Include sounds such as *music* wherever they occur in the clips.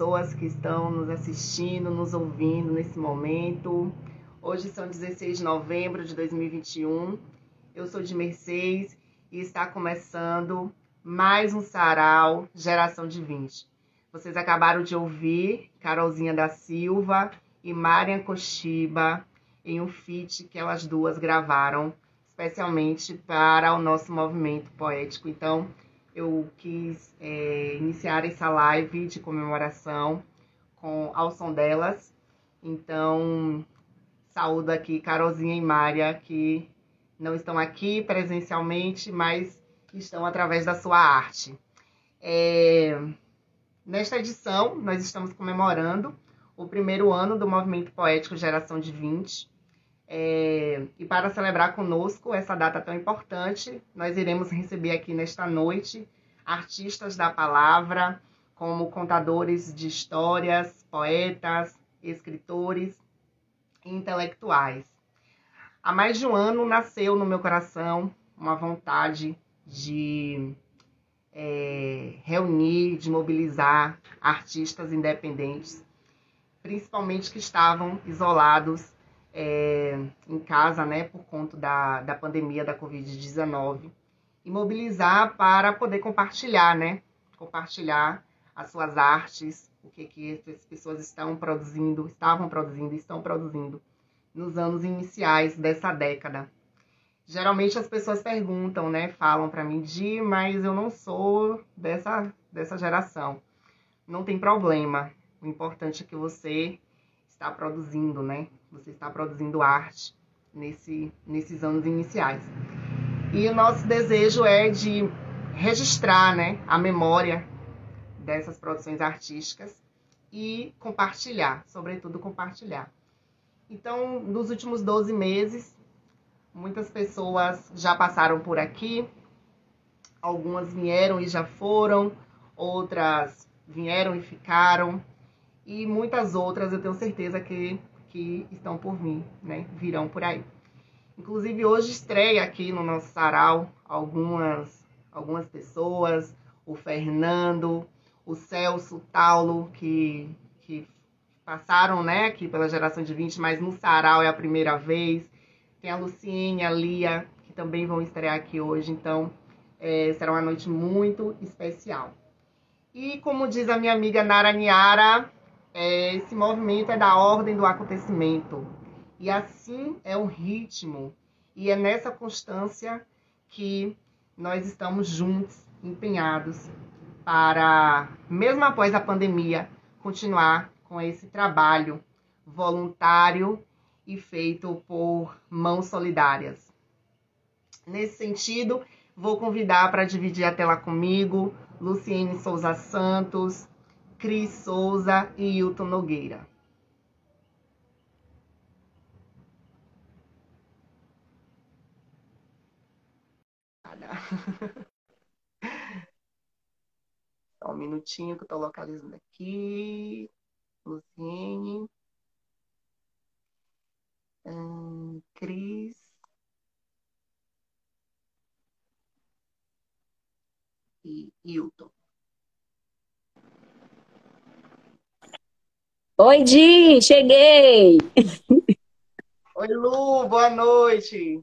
pessoas que estão nos assistindo, nos ouvindo nesse momento. Hoje são 16 de novembro de 2021. Eu sou de Mercedes e está começando mais um sarau Geração de 20. Vocês acabaram de ouvir Carolzinha da Silva e Marian Koshiba em um feat que elas duas gravaram especialmente para o nosso movimento poético. Então, eu quis é, iniciar essa live de comemoração com ao som delas. Então, saúdo aqui Carolzinha e Mária, que não estão aqui presencialmente, mas estão através da sua arte. É, nesta edição, nós estamos comemorando o primeiro ano do movimento poético Geração de 20. É, e para celebrar conosco essa data tão importante, nós iremos receber aqui nesta noite artistas da palavra, como contadores de histórias, poetas, escritores e intelectuais. Há mais de um ano nasceu no meu coração uma vontade de é, reunir, de mobilizar artistas independentes, principalmente que estavam isolados é, em casa, né, por conta da, da pandemia da Covid-19, e mobilizar para poder compartilhar, né, compartilhar as suas artes, o que, que essas pessoas estão produzindo, estavam produzindo, estão produzindo nos anos iniciais dessa década. Geralmente as pessoas perguntam, né, falam para mim, Di, mas eu não sou dessa, dessa geração. Não tem problema. O importante é que você está produzindo, né? Você está produzindo arte nesse, nesses anos iniciais. E o nosso desejo é de registrar né, a memória dessas produções artísticas e compartilhar, sobretudo compartilhar. Então, nos últimos 12 meses, muitas pessoas já passaram por aqui, algumas vieram e já foram, outras vieram e ficaram, e muitas outras eu tenho certeza que, que estão por vir, né? Virão por aí. Inclusive hoje estreia aqui no nosso sarau algumas, algumas pessoas, o Fernando, o Celso Taulo, que, que passaram né, aqui pela geração de 20, mas no sarau é a primeira vez. Tem a Luciene, a Lia, que também vão estrear aqui hoje. Então, é, será uma noite muito especial. E como diz a minha amiga Nara Niara, é, esse movimento é da ordem do acontecimento. E assim é o ritmo. E é nessa constância que nós estamos juntos, empenhados, para, mesmo após a pandemia, continuar com esse trabalho voluntário e feito por mãos solidárias. Nesse sentido, vou convidar para dividir a tela comigo Luciene Souza Santos, Cris Souza e Hilton Nogueira. *laughs* Só um minutinho que eu tô localizando aqui. Luciene. Hum, Cris. E Hilton. Oi, Di, cheguei! Oi, Lu, boa noite!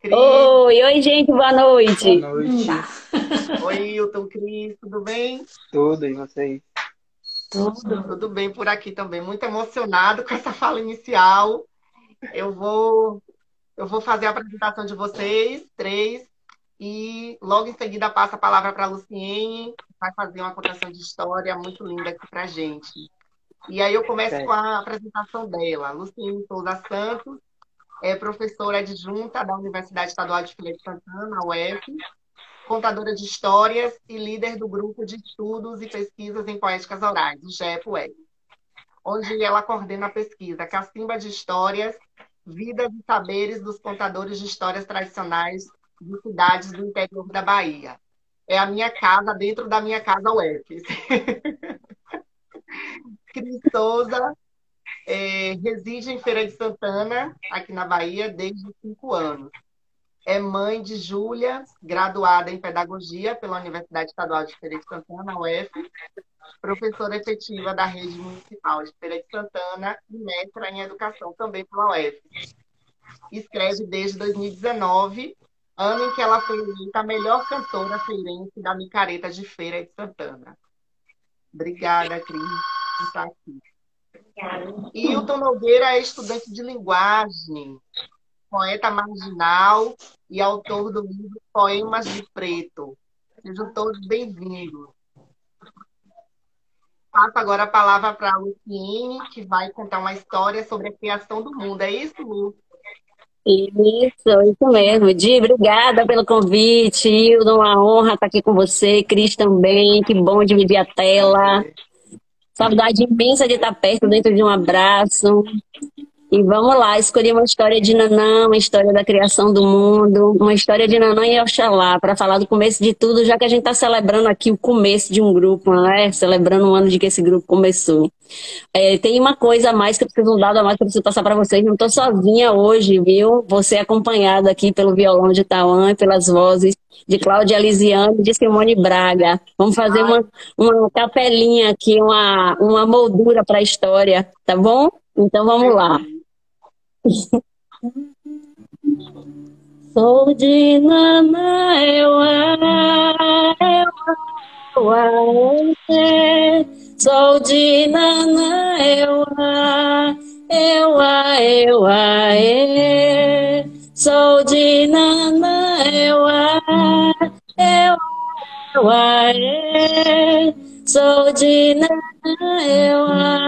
Cris. Oi, oi, gente, boa noite! Boa noite! oi, Hilton, Cris, tudo bem? Tudo, e vocês? Tudo. Tudo bem por aqui também. Muito emocionado com essa fala inicial. Eu vou, eu vou fazer a apresentação de vocês, três, e logo em seguida passo a palavra para a Luciene, que vai fazer uma contação de história muito linda aqui para gente. E aí eu começo com a apresentação dela. Luciene Souza Santos é professora adjunta da Universidade Estadual de Feira de Santana, UF, contadora de histórias e líder do grupo de estudos e pesquisas em poéticas orais, o GEP-UF, onde ela coordena a pesquisa Cacimba de Histórias, Vidas e Saberes dos Contadores de Histórias Tradicionais de Cidades do Interior da Bahia. É a minha casa dentro da minha casa UF. *laughs* Cris Souza é, reside em Feira de Santana, aqui na Bahia, desde cinco anos. É mãe de Júlia, graduada em Pedagogia pela Universidade Estadual de Feira de Santana, UF, professora efetiva da Rede Municipal de Feira de Santana e mestra em Educação também pela UF. Escreve desde 2019, ano em que ela foi eleita a melhor cantora feirense da Micareta de Feira de Santana. Obrigada, Cris, por estar aqui. E Hilton Nogueira é estudante de linguagem, poeta marginal e autor do livro Poemas de Preto. Sejam todos bem-vindos. Passo agora a palavra para a Luciene, que vai contar uma história sobre a criação do mundo. É isso, Lu? Isso, isso mesmo. Di, obrigada pelo convite. Hildo, uma honra estar aqui com você. Cris também, que bom dividir a tela. Saudade imensa de estar perto, dentro de um abraço. E vamos lá, escolhi uma história de Nanã, uma história da criação do mundo, uma história de Nanã e Oxalá, para falar do começo de tudo, já que a gente está celebrando aqui o começo de um grupo, né? Celebrando um ano de que esse grupo começou. É, tem uma coisa a mais que eu preciso, um dado a mais que eu preciso passar para vocês. Não estou sozinha hoje, viu? Você é acompanhada aqui pelo violão de Tauan e pelas vozes de Cláudia Lisiane e de Simone Braga. Vamos fazer uma, uma capelinha aqui, uma, uma moldura para a história, tá bom? Então vamos lá. Sou de Nanaeuá, Sou de Nanaeuá, Euá, Euá, Sou de Nanaeuá, Euá, Euá, Sou de Nanaeuá.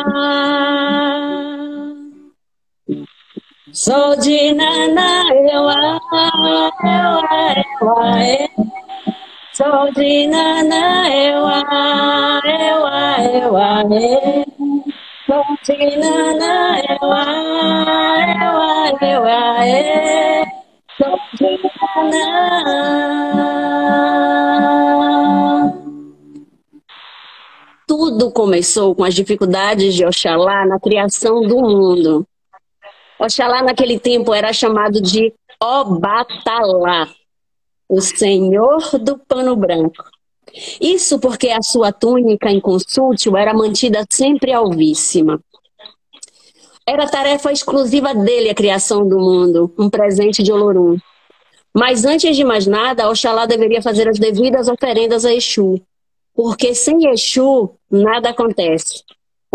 Sou de Nana, eu Sou de Nana, eu eu Sou de Nana, eu eu Sou de Nana. Tudo começou com as dificuldades de Oxalá na criação do mundo. Oxalá naquele tempo era chamado de Obatalá, o senhor do pano branco. Isso porque a sua túnica em consúltio era mantida sempre alvíssima. Era tarefa exclusiva dele a criação do mundo, um presente de Olorum. Mas antes de mais nada, Oxalá deveria fazer as devidas oferendas a Exu, porque sem Exu nada acontece.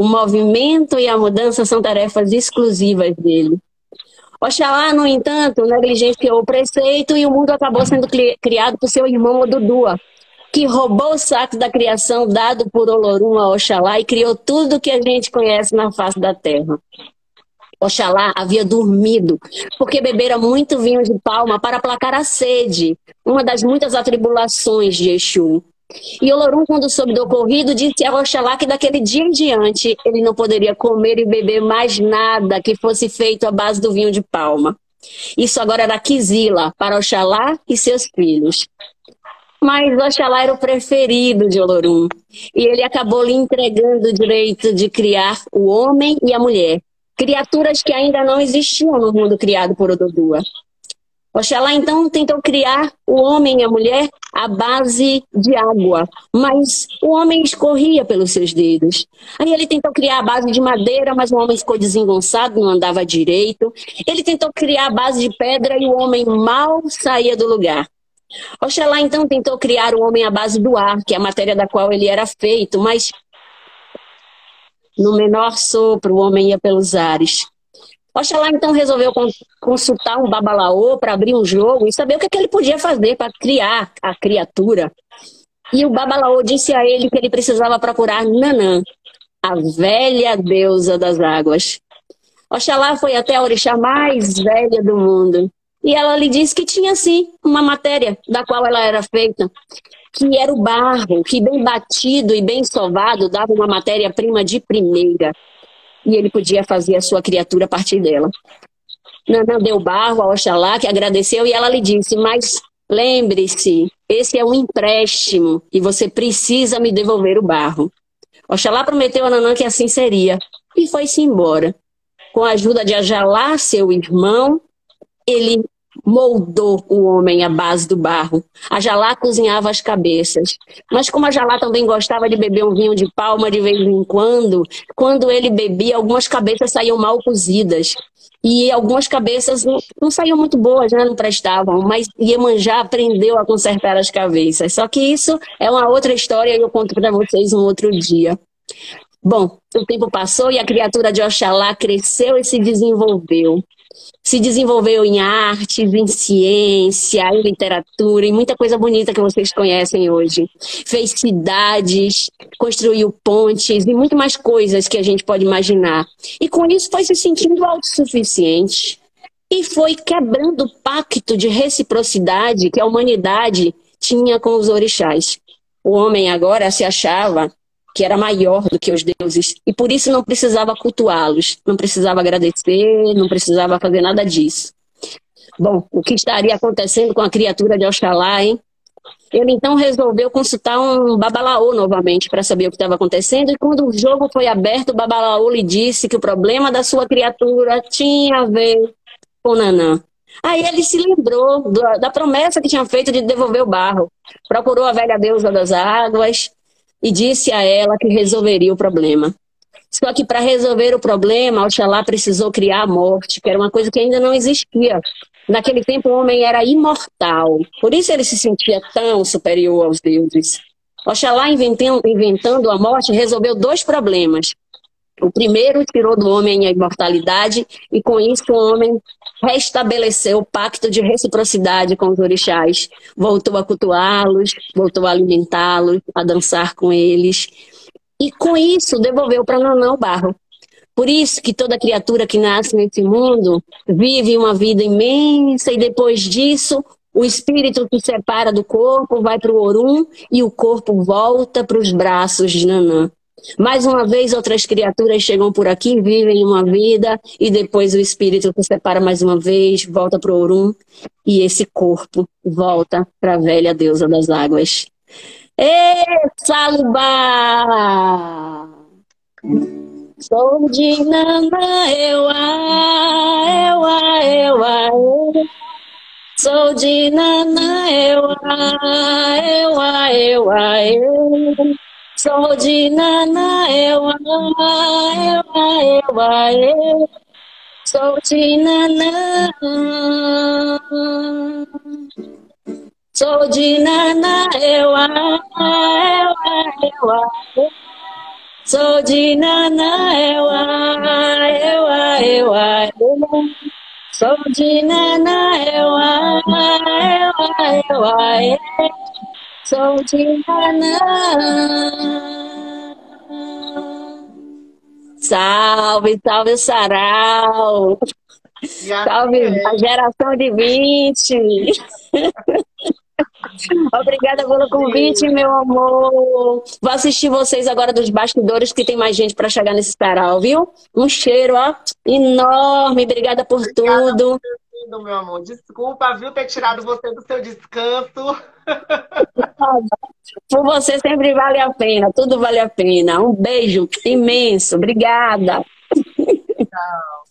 O movimento e a mudança são tarefas exclusivas dele. Oxalá, no entanto, negligenciou o preceito e o mundo acabou sendo criado por seu irmão Odudua, que roubou o saco da criação dado por Olorum a Oxalá e criou tudo que a gente conhece na face da terra. Oxalá havia dormido, porque bebera muito vinho de palma para aplacar a sede, uma das muitas atribulações de Exu. E Olorum, quando soube do ocorrido, disse a Oxalá que daquele dia em diante ele não poderia comer e beber mais nada que fosse feito à base do vinho de palma. Isso agora era Quizila para Oxalá e seus filhos. Mas Oxalá era o preferido de Olorum. E ele acabou lhe entregando o direito de criar o homem e a mulher. Criaturas que ainda não existiam no mundo criado por Ododua. Oxalá então tentou criar o homem e a mulher à base de água, mas o homem escorria pelos seus dedos. Aí ele tentou criar a base de madeira, mas o homem ficou desengonçado, não andava direito. Ele tentou criar a base de pedra e o homem mal saía do lugar. Oxalá então tentou criar o homem à base do ar, que é a matéria da qual ele era feito, mas no menor sopro o homem ia pelos ares. Oxalá então resolveu consultar um babalaô para abrir um jogo e saber o que, que ele podia fazer para criar a criatura. E o babalaô disse a ele que ele precisava procurar Nanã, a velha deusa das águas. Oxalá foi até a orixá mais velha do mundo. E ela lhe disse que tinha sim uma matéria da qual ela era feita, que era o barro, que bem batido e bem sovado dava uma matéria-prima de primeira. E ele podia fazer a sua criatura a partir dela. Nanã deu barro a Oxalá, que agradeceu, e ela lhe disse: Mas lembre-se, esse é um empréstimo e você precisa me devolver o barro. Oxalá prometeu a Nanã que assim seria e foi-se embora. Com a ajuda de Ajalá, seu irmão, ele moldou o homem à base do barro. A Jalá cozinhava as cabeças. Mas como a Jalá também gostava de beber um vinho de palma de vez em quando, quando ele bebia, algumas cabeças saíam mal cozidas. E algumas cabeças não, não saíam muito boas, né? não prestavam. Mas Iemanjá aprendeu a consertar as cabeças. Só que isso é uma outra história e eu conto para vocês um outro dia. Bom, o tempo passou e a criatura de Oxalá cresceu e se desenvolveu se desenvolveu em artes, em ciência, em literatura, em muita coisa bonita que vocês conhecem hoje. Fez cidades, construiu pontes e muito mais coisas que a gente pode imaginar. E com isso foi se sentindo autossuficiente e foi quebrando o pacto de reciprocidade que a humanidade tinha com os orixás. O homem agora se achava que era maior do que os deuses, e por isso não precisava cultuá-los, não precisava agradecer, não precisava fazer nada disso. Bom, o que estaria acontecendo com a criatura de Oxalá, hein? Ele então resolveu consultar um babalaô novamente para saber o que estava acontecendo, e quando o jogo foi aberto, o babalaô lhe disse que o problema da sua criatura tinha a ver com Nanã. Aí ele se lembrou da promessa que tinha feito de devolver o barro. Procurou a velha deusa das águas, e disse a ela que resolveria o problema. Só que para resolver o problema, Oxalá precisou criar a morte, que era uma coisa que ainda não existia. Naquele tempo o homem era imortal, por isso ele se sentia tão superior aos deuses. Oxalá, inventando, a morte, resolveu dois problemas. O primeiro tirou do homem a imortalidade, e com isso o homem restabeleceu o pacto de reciprocidade com os orixás. Voltou a cultuá-los, voltou a alimentá-los, a dançar com eles. E com isso devolveu para Nanã o barro. Por isso que toda criatura que nasce nesse mundo vive uma vida imensa e depois disso o espírito que separa do corpo vai para o Orum e o corpo volta para os braços de Nanã. Mais uma vez, outras criaturas chegam por aqui, vivem uma vida e depois o espírito se separa mais uma vez, volta para o Orum e esse corpo volta para a velha deusa das águas. Ê, Salubá! Sou de Nana, eu, eu, eu, eu. Sou de Nana, eu, eu, eu, nana, eu, eu, eu, eu. Sou de nana. Sou de nana, eu, eu, eu, eu. Sou de nana, eu, eu, eu, eu. Sou de nana, eu, eu, eu, eu. Sou de Nanã. Salve, salve, sarau. Salve a geração de 20. *laughs* Obrigada pelo convite, meu amor. Vou assistir vocês agora dos bastidores, que tem mais gente para chegar nesse sarau, viu? Um cheiro, ó, enorme. Obrigada por Obrigada tudo. Por tudo, meu amor. Desculpa, viu, ter tirado você do seu descanso. Por você sempre vale a pena, tudo vale a pena. Um beijo imenso, obrigada. Tchau.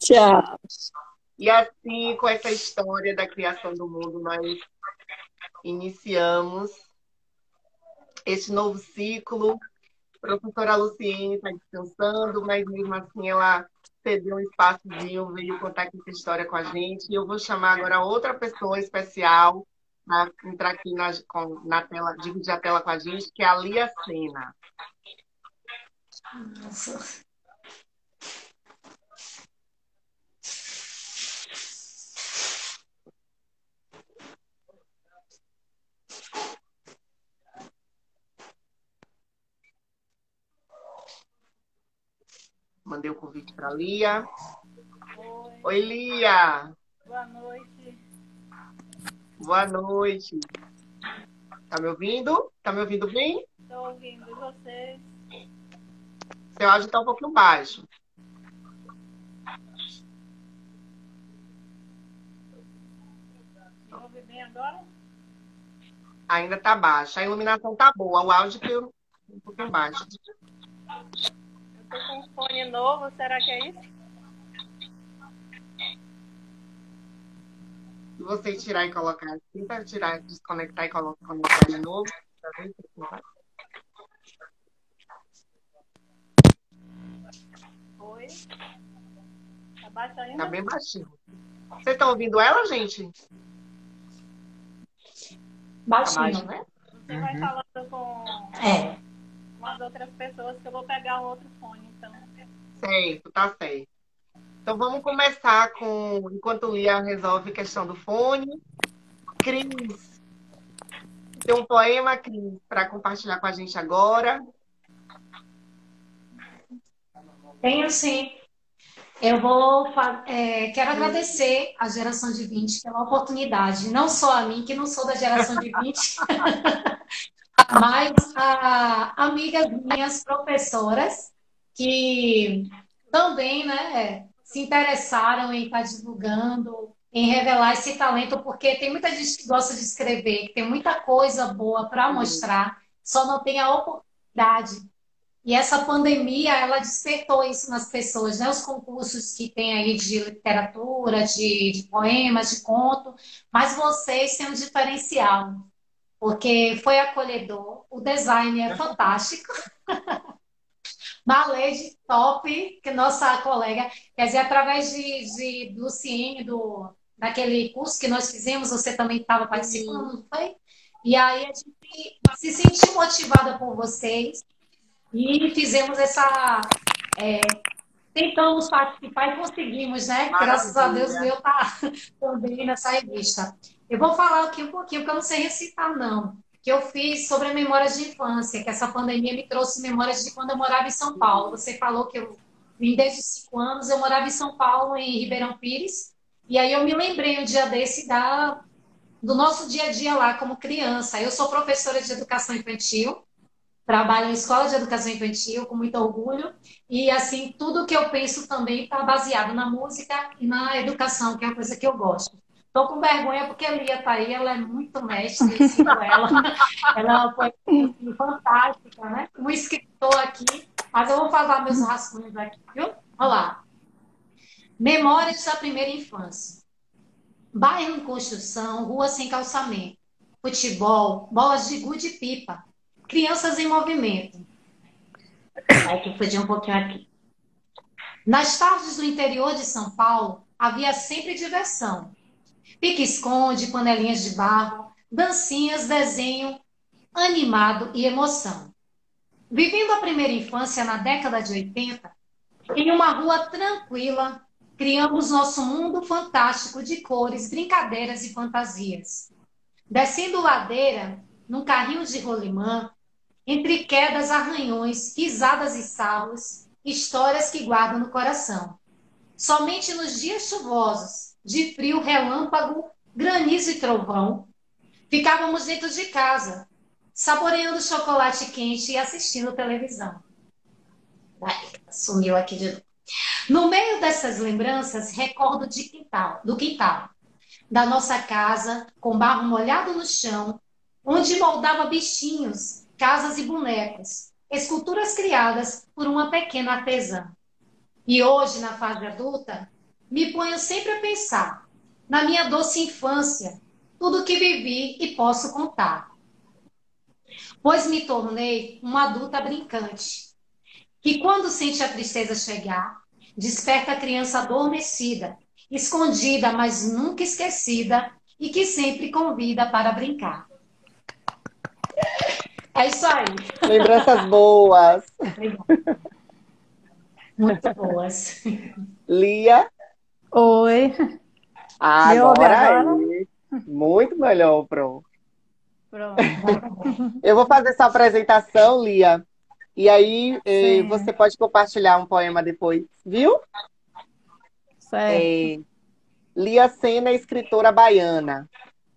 Tchau. E assim, com essa história da criação do mundo, nós iniciamos esse novo ciclo. A professora Luciene está descansando, mas mesmo assim ela cedeu um espaçozinho, veio contar essa história com a gente. E eu vou chamar agora outra pessoa especial para entrar aqui na, com, na tela, dividir a tela com a gente, que é a Lia Sena. Nossa. mandei o convite para Lia. Oi, Oi, Lia. boa noite. Boa noite. Tá me ouvindo? Tá me ouvindo bem? Estou ouvindo vocês. Seu áudio tá um pouquinho baixo. Me ouve bem agora? Ainda tá baixo. A iluminação tá boa. O áudio eu um pouquinho baixo. Eu estou com um fone novo, será que é isso? Você tirar e colocar, tenta tirar, desconectar e colocar conectar de novo. Vai. Oi. Tá baixo ainda? Tá bem baixinho. Vocês estão ouvindo ela, gente? Tá Baixinho. baixo, né? Você vai falando com, É. com as outras pessoas que eu vou pegar um outro fone, então. Certo, tá certo. Então vamos começar com, enquanto Lia resolve a questão do fone. Cris, tem um poema, Cris, para compartilhar com a gente agora. Tenho sim. Eu vou. é, quero agradecer à geração de 20 pela oportunidade, não só a mim, que não sou da geração de 20, *laughs* mas a amigas minhas professoras que também, né, se interessaram em estar divulgando, em revelar esse talento, porque tem muita gente que gosta de escrever, que tem muita coisa boa para mostrar, só não tem a oportunidade. E essa pandemia, ela despertou isso nas pessoas, né? Os concursos que tem aí de literatura, de, de poemas, de conto, mas vocês têm um diferencial, porque foi acolhedor, o design é fantástico. *laughs* Malede top, que nossa colega, quer dizer, através de, de Luciene, do, daquele curso que nós fizemos, você também estava participando, não foi? E aí a gente se sentiu motivada por vocês e fizemos essa. é, tentamos participar e conseguimos, né? Graças a Deus, o meu tá também nessa revista. Eu vou falar aqui um pouquinho, porque eu não sei recitar, não. Que eu fiz sobre memórias de infância, que essa pandemia me trouxe memórias de quando eu morava em São Paulo. Você falou que eu vim desde os cinco anos, eu morava em São Paulo, em Ribeirão Pires, e aí eu me lembrei um dia desse da, do nosso dia a dia lá como criança. Eu sou professora de educação infantil, trabalho em escola de educação infantil com muito orgulho e assim tudo que eu penso também está baseado na música e na educação que é uma coisa que eu gosto Tô com vergonha porque a Lia tá aí, ela é muito mestre, ela. *laughs* Ela foi fantástica, né? Um escritor aqui, mas eu vou falar meus rascunhos aqui, viu? Olha lá. Memórias da primeira infância. Bairro em construção, rua sem calçamento. Futebol, bolas de gude e pipa. Crianças em movimento. Vai que fugir um pouquinho aqui. Nas tardes do interior de São Paulo, havia sempre diversão. Pique-esconde, panelinhas de barro, dancinhas, desenho, animado e emoção. Vivendo a primeira infância na década de 80, em uma rua tranquila, criamos nosso mundo fantástico de cores, brincadeiras e fantasias. Descendo ladeira, num carrinho de rolimã, entre quedas, arranhões, risadas e sarros, histórias que guardam no coração. Somente nos dias chuvosos, de frio, relâmpago, granizo e trovão, ficávamos dentro de casa, saboreando chocolate quente e assistindo televisão. Sumiu aqui de novo. No meio dessas lembranças, recordo de quintal, do quintal, da nossa casa, com barro molhado no chão, onde moldava bichinhos, casas e bonecos, esculturas criadas por uma pequena artesã. E hoje, na fase adulta, me ponho sempre a pensar na minha doce infância, tudo que vivi e posso contar. Pois me tornei uma adulta brincante, que quando sente a tristeza chegar, desperta a criança adormecida, escondida, mas nunca esquecida, e que sempre convida para brincar. É isso aí. Lembranças boas. *laughs* Muito boas. Lia. Oi. Ah, agora aí. Muito melhor, Pro. Pronto. Eu vou fazer essa apresentação, Lia. E aí eh, você pode compartilhar um poema depois, viu? Certo. É, Lia Sena é escritora baiana.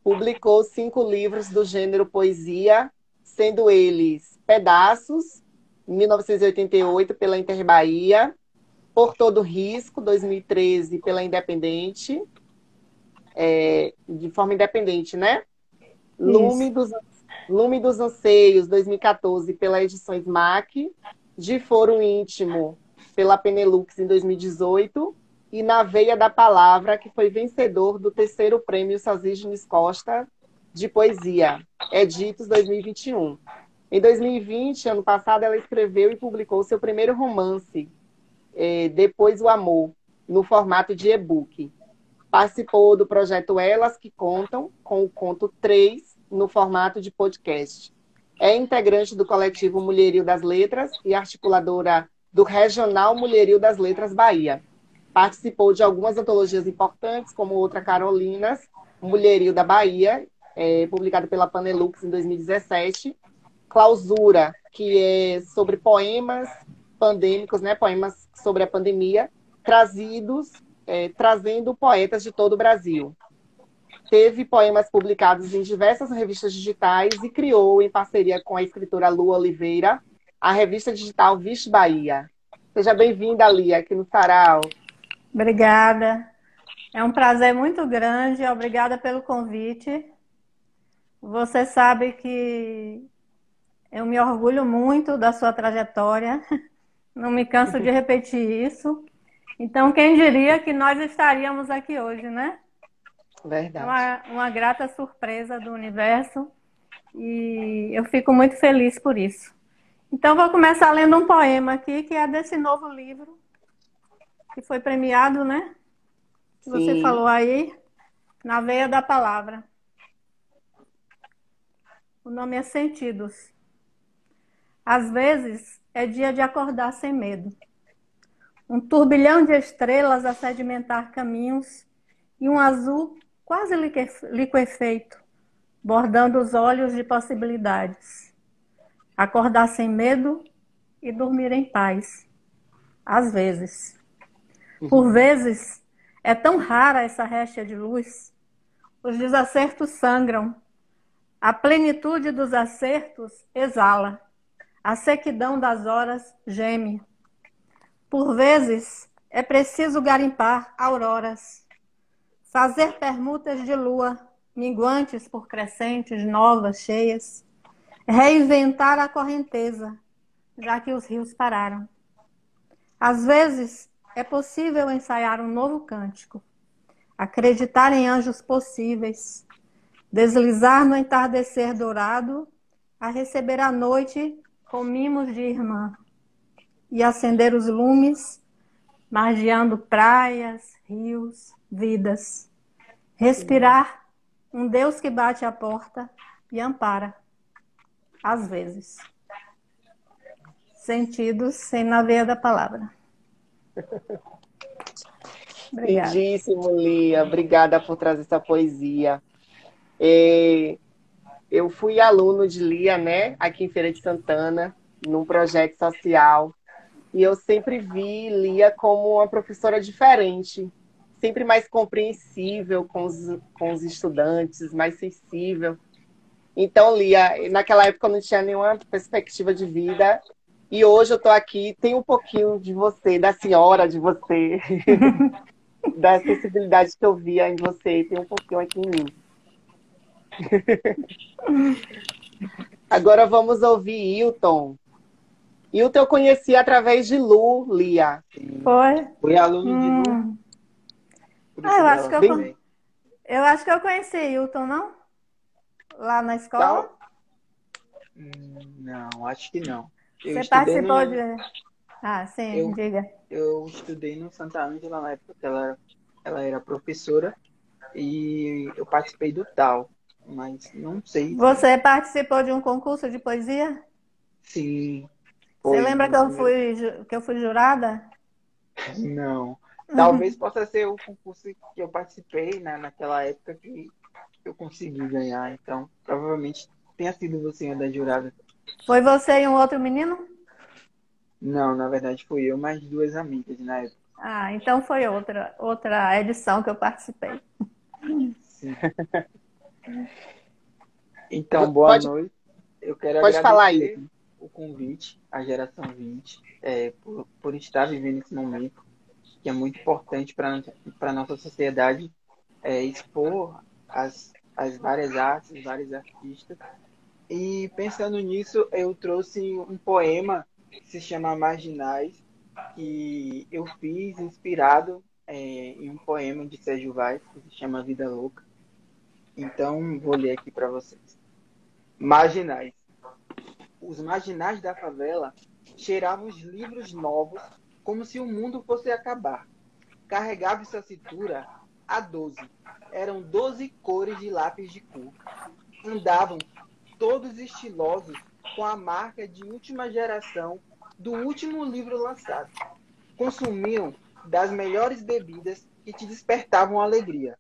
Publicou cinco livros do gênero poesia, sendo eles Pedaços, 1988, pela Inter Bahia, Por Todo Risco, 2013, pela Independente, é, de forma independente, né? Lume dos, Lume dos Anseios, 2014, pela Edições MAC, De Foro Íntimo, pela Penelux, em 2018, e Na Veia da Palavra, que foi vencedor do terceiro prêmio Sazígenes Costa de Poesia, Editos 2021. Em 2020, ano passado, ela escreveu e publicou seu primeiro romance, eh, Depois o Amor, no formato de e-book. Participou do projeto Elas que Contam, com o conto 3, no formato de podcast. É integrante do coletivo Mulherio das Letras e articuladora do Regional Mulherio das Letras Bahia. Participou de algumas antologias importantes, como Outra Carolinas, Mulherio da Bahia, é, publicado pela Panelux em 2017. Clausura, que é sobre poemas pandêmicos, né, poemas sobre a pandemia, trazidos, é, trazendo poetas de todo o Brasil. Teve poemas publicados em diversas revistas digitais e criou, em parceria com a escritora Lu Oliveira, a revista digital Vixe Bahia. Seja bem-vinda, Lia, aqui no Sarau. Obrigada. É um prazer muito grande. Obrigada pelo convite. Você sabe que eu me orgulho muito da sua trajetória. Não me canso de repetir isso. Então, quem diria que nós estaríamos aqui hoje, né? Verdade. uma, uma grata surpresa do universo e eu fico muito feliz por isso. Então, vou começar lendo um poema aqui, que é desse novo livro, que foi premiado, né? Que você Sim. falou aí, Na Veia da Palavra. O nome é Sentidos. Às vezes é dia de acordar sem medo. Um turbilhão de estrelas a sedimentar caminhos e um azul quase lique- liquefeito, bordando os olhos de possibilidades. Acordar sem medo e dormir em paz. Às vezes. Por vezes, é tão rara essa réstia de luz. Os desacertos sangram. A plenitude dos acertos exala. A sequidão das horas geme. Por vezes, é preciso garimpar auroras, fazer permutas de lua, minguantes por crescentes, novas, cheias, reinventar a correnteza, já que os rios pararam. Às vezes, é possível ensaiar um novo cântico, acreditar em anjos possíveis, deslizar no entardecer dourado, a receber a noite com mimos de irmã e acender os lumes, margeando praias, rios, vidas. Respirar um Deus que bate a porta e ampara, às vezes. Sentidos sem na veia da palavra. Obrigada. Lindíssimo, Lia. Obrigada por trazer essa poesia. É, eu fui aluno de Lia, né, aqui em Feira de Santana, num projeto social. E eu sempre vi Lia como uma professora diferente, sempre mais compreensível com os, com os estudantes, mais sensível. Então, Lia, naquela época eu não tinha nenhuma perspectiva de vida. E hoje eu estou aqui, tem um pouquinho de você, da senhora de você, *laughs* da sensibilidade que eu via em você, tem um pouquinho aqui em mim. Agora vamos ouvir Hilton. Hilton eu conheci através de Lu, Lia. Foi? Fui aluno de Lu. Hum. Ah, eu acho que eu, con- eu acho que eu conheci Hilton, não? Lá na escola? Hum, Não, acho que não. Eu Você participou no- de. Ah, sim, Eu- diga. Eu estudei no Santa Ângela na época que ela, ela era professora e eu participei do tal, mas não sei. Você participou de um concurso de poesia? Você foi lembra que eu fui, ju- que eu fui jurada? Não. *laughs* Talvez possa ser o concurso que eu participei né, naquela época que eu consegui ganhar. Então, provavelmente tenha sido você a da jurada. Foi você e um outro menino? Não, na verdade fui eu mais duas amigas na época. Ah, então foi outra, outra edição que eu participei. Sim. *laughs* Então, boa Pode- noite. Eu quero pode agradecer falar aí. o convite à geração 20 é, por, por estar vivendo esse momento que é muito importante para a nossa sociedade é, expor as, as várias artes, vários artistas. E pensando nisso, eu trouxe um poema que se chama Marginais, que eu fiz inspirado é, em um poema de Sérgio Vaz, que se chama Vida Louca. Então, vou ler aqui para vocês. Marginais. Os marginais da favela cheiravam os livros novos como se o mundo fosse acabar. Carregava em sua cintura a doze. Eram doze cores de lápis de cor. Andavam todos estilosos com a marca de última geração do último livro lançado. Consumiam das melhores bebidas que te despertavam alegria.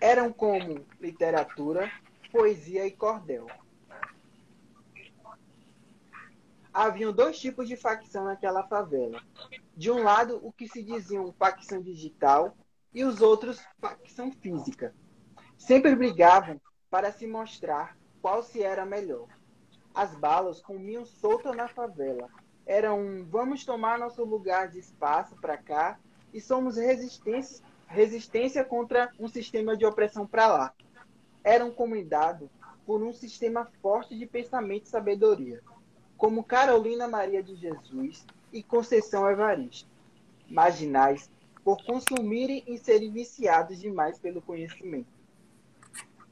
Eram como literatura, poesia e cordel. Haviam dois tipos de facção naquela favela. De um lado, o que se diziam facção digital e os outros facção física. Sempre brigavam para se mostrar qual se era melhor. As balas comiam solta na favela. Era um vamos tomar nosso lugar de espaço para cá e somos resistência, resistência contra um sistema de opressão para lá. Eram comunidade por um sistema forte de pensamento e sabedoria, como Carolina Maria de Jesus e Conceição Evaristo. Marginais por consumirem e serem viciados demais pelo conhecimento.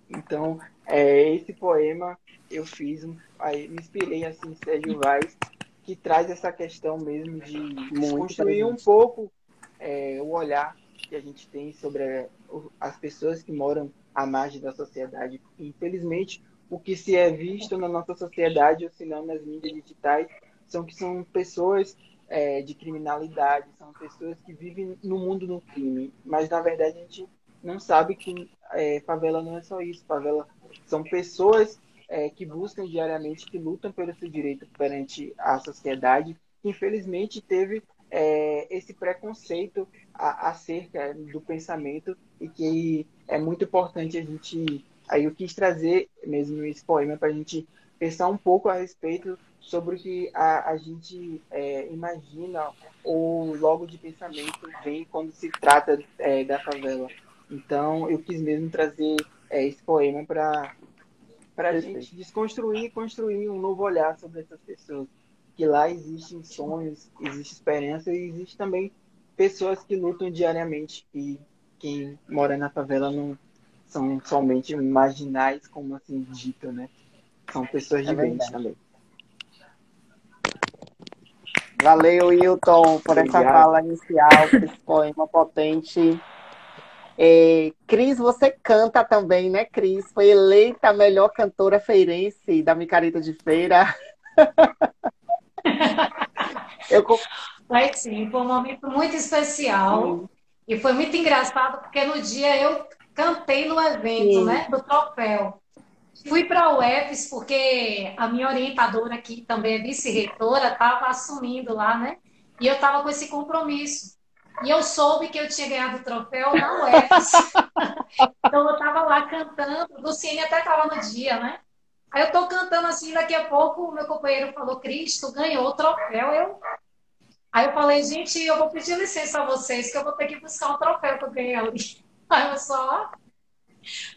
Então, é, esse poema eu fiz, aí me inspirei assim em Sérgio Vaz, que traz essa questão mesmo de construir um pouco é, o olhar que a gente tem sobre as pessoas que moram à margem da sociedade. Infelizmente, o que se é visto na nossa sociedade, ou se não nas mídias digitais, são que são pessoas é, de criminalidade, são pessoas que vivem no mundo do crime. Mas, na verdade, a gente não sabe que é, favela não é só isso. Favela são pessoas é, que buscam diariamente, que lutam pelo seu direito perante a sociedade, que infelizmente teve é, esse preconceito a- acerca do pensamento e que é muito importante a gente. Aí eu quis trazer mesmo esse poema para a gente pensar um pouco a respeito sobre o que a, a gente é, imagina ou logo de pensamento vem quando se trata é, da favela. Então eu quis mesmo trazer é, esse poema para para a gente desconstruir e construir um novo olhar sobre essas pessoas. Que lá existem sonhos, existe esperança e existe também pessoas que lutam diariamente e quem mora na favela não são somente marginais, como assim dito, né? São pessoas de É bem também. Valeu, Wilton, por essa Obrigado. fala inicial, por esse poema potente. É, Cris, você canta também, né, Cris? Foi eleita a melhor cantora feirense da Micareta de Feira. *laughs* Eu, Foi sim, foi um momento muito especial. E foi muito engraçado, porque no dia eu cantei no evento, Sim. né, do troféu. Fui para a UFES, porque a minha orientadora, que também é vice-reitora, estava assumindo lá, né? E eu estava com esse compromisso. E eu soube que eu tinha ganhado o troféu na UFES. *laughs* então eu estava lá cantando. O Luciene até estava no dia, né? Aí eu tô cantando assim, daqui a pouco o meu companheiro falou, Cristo, ganhou o troféu. Eu Aí eu falei, gente, eu vou pedir licença a vocês, que eu vou ter que buscar um troféu que eu ganhei ali. *laughs* Aí eu só,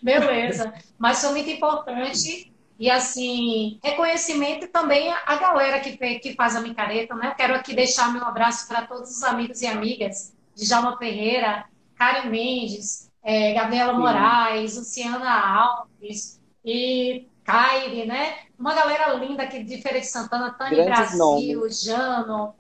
beleza. Mas foi muito importante. E assim, reconhecimento também a galera que, que faz a micareta, né? Eu quero aqui deixar meu abraço para todos os amigos e amigas de Djalma Ferreira, Karen Mendes, eh, Gabriela Moraes, Luciana Alves e Kaire, né? Uma galera linda aqui de Feira de Santana, Grandes Brasil, Jano,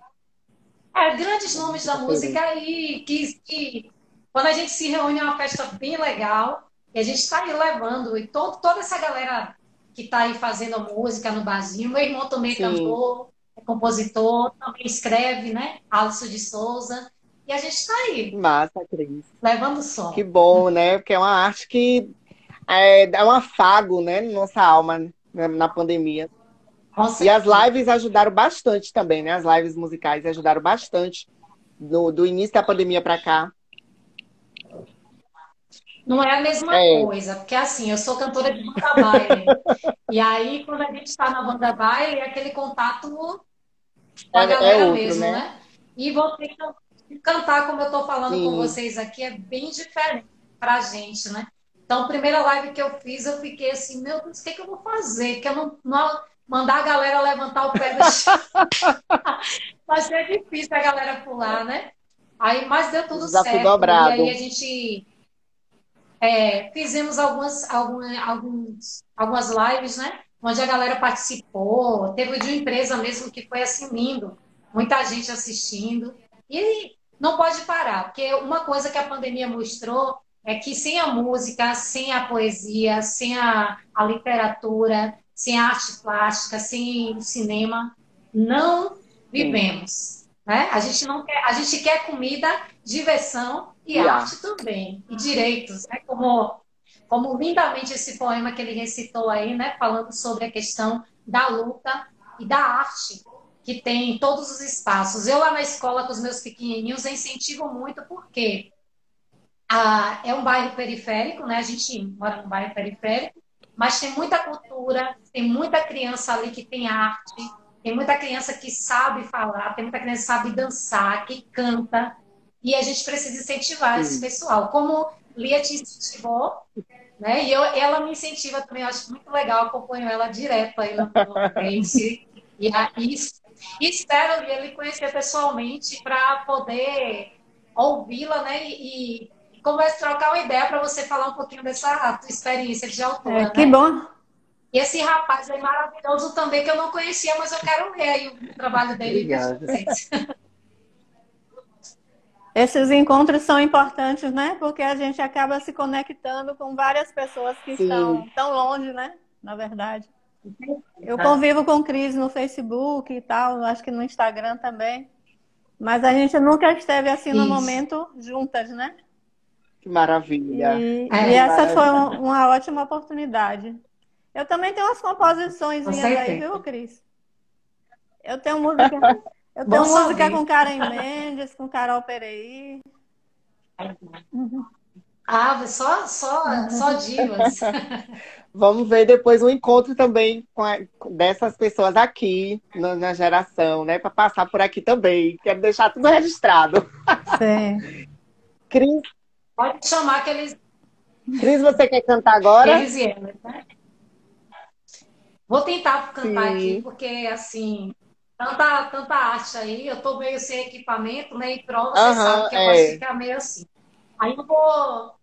é, grandes nomes da música e que, que quando a gente se reúne é uma festa bem legal e a gente está aí levando e todo, toda essa galera que está aí fazendo a música no barzinho, meu irmão também é Sim. cantor, é compositor, também escreve, né? Alisson de Souza e a gente está aí massa, Cris. levando o som. Que bom, né? Porque é uma arte que é, dá um afago, né, na nossa alma né, na pandemia. Com E as lives ajudaram bastante também, né? As lives musicais ajudaram bastante no, do início da pandemia para cá. Não é a mesma É. coisa, porque assim, eu sou cantora de banda baile. *laughs* E aí, quando a gente está na banda baile, é aquele contato com a É- é galera outro, mesmo, né? né? E você can- cantar como eu estou falando com Sim. vocês aqui é bem diferente pra gente, né? Então, a primeira live que eu fiz, eu fiquei assim, meu Deus, o que que eu vou fazer? Que eu não, não mandar a galera levantar o pé do chão. *laughs* Vai ser difícil a galera pular, né? Aí, mas deu tudo Desafio certo. dobrado. E aí a gente é, fizemos algumas, algumas, alguns, algumas lives, né? Onde a galera participou. Teve de uma empresa mesmo que foi assim lindo. Muita gente assistindo. E não pode parar, porque uma coisa que a pandemia mostrou é que sem a música, sem a poesia, sem a, a literatura, sem arte plástica, sem cinema, não vivemos. Né? A gente não quer, a gente quer comida, diversão e, arte também, e direitos, né? Como, como lindamente esse poema que ele recitou aí, né? Falando sobre a questão da luta e da arte que tem em todos os espaços. Eu lá na escola com os meus pequenininhos incentivo muito porque ah, é um bairro periférico, né? A gente mora num bairro periférico, mas tem muita cultura, tem muita criança ali que tem arte, tem muita criança que sabe falar, tem muita criança que sabe dançar, que canta, e a gente precisa incentivar esse Sim. pessoal. Como Lia te incentivou, né? E eu, ela me incentiva também, eu acho muito legal, acompanho ela direto aí no Face. E, a- es- e espero Lia, lhe conhecer pessoalmente para poder ouvi-la, né? E conversa, trocar uma ideia para você falar um pouquinho dessa tua experiência de autora, É, que né? bom. E esse rapaz é maravilhoso também, que eu não conhecia, mas eu quero ler aí o trabalho dele. *laughs* Esses encontros são importantes, né? Porque a gente acaba se conectando com várias pessoas que Sim. estão tão longe, né? Na verdade. Eu convivo com Cris no Facebook e tal, acho que no Instagram também. Mas a gente nunca esteve assim no Isso. momento juntas, né? Que maravilha. E, É. e essa foi um- uma ótima oportunidade. Eu também tenho umas composições Com aí, viu, Cris? Eu tenho música, eu tenho Bom música saber. com Karen Mendes, com Carol Pereira. Ah, só, só, só divas. *laughs* Vamos ver depois um encontro também com a- dessas pessoas aqui na, na geração, né? Para passar por aqui também. Quero deixar tudo registrado. Sim. *laughs* Cris, Pode chamar que eles, Cris, você quer cantar agora? e elas, né? Vou tentar cantar Sim. aqui, porque assim, tanta, tanta arte aí, eu tô meio sem equipamento, né? E prova, você sabe que eu é. de ficar meio assim. Aí eu vou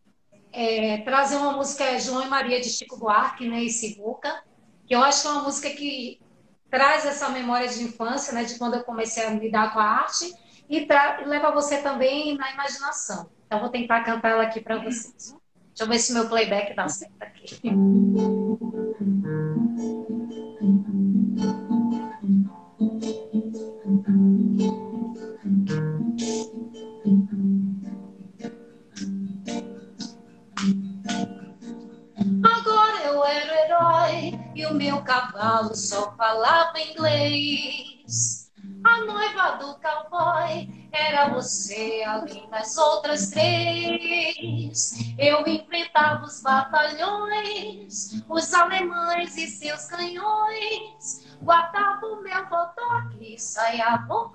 é, trazer uma música João e Maria de Chico Buarque, né? E Sivuca, que eu acho que é uma música que traz essa memória de infância, né? De quando eu comecei a lidar com a arte e, e leva você também na imaginação. Então, vou tentar cantar ela aqui para vocês. Deixa eu ver se meu playback dá certo aqui. Agora eu era herói e o meu cavalo só falava inglês. A noiva do cowboy era você, além das outras três. Eu enfrentava os batalhões, os alemães e seus canhões. Guardava o meu botoque e saia bom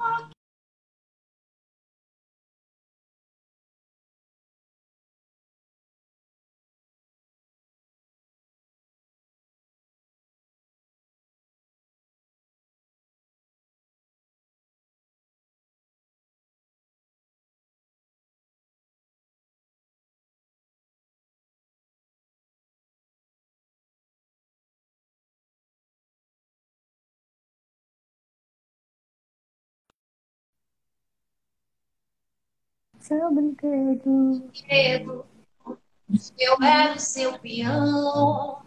Seu brinquedo. medo. Eu era o seu peão,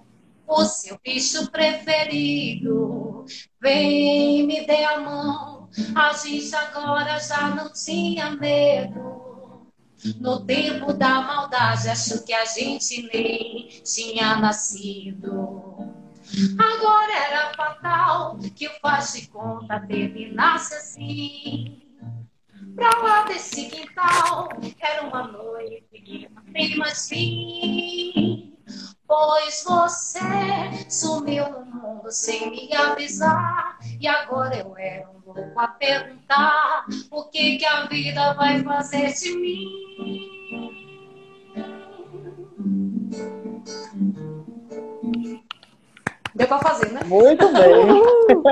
o seu bicho preferido. Vem, me dê a mão. A gente agora já não tinha medo. No tempo da maldade, acho que a gente nem tinha nascido. Agora era fatal que o faz de conta terminasse assim. Pra lá desse quintal era uma noite que não tem mais fim. Pois você sumiu no mundo sem me avisar. E agora eu era um louco a perguntar: o que, que a vida vai fazer de mim? Deu pra fazer, né? Muito bem.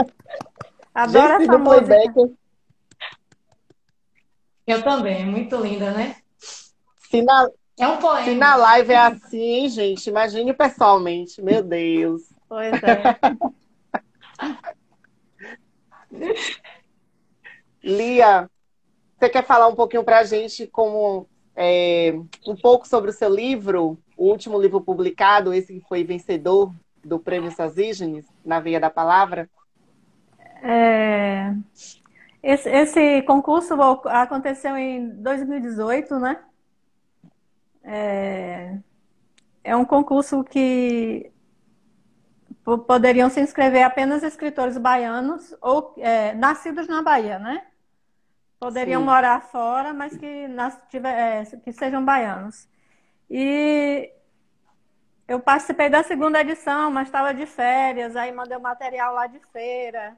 *laughs* Adoro Gente, essa música. playback, Eu também, muito linda, né? se na, É um poema. se na live é assim, gente, imagine pessoalmente. Meu Deus. Pois é. *laughs* Lia, você quer falar um pouquinho pra gente como é, um pouco sobre o seu livro, o último livro publicado, esse que foi vencedor do Prêmio Sazígenes, Na Veia da Palavra? É, esse, esse concurso aconteceu em 2018, né? É, é um concurso que po- poderiam se inscrever apenas escritores baianos ou é, nascidos na Bahia, né? Poderiam Sim. morar fora, mas que, nas- tiver- é, que sejam baianos. E eu participei da segunda edição, mas estava de férias, aí mandei o material lá de feira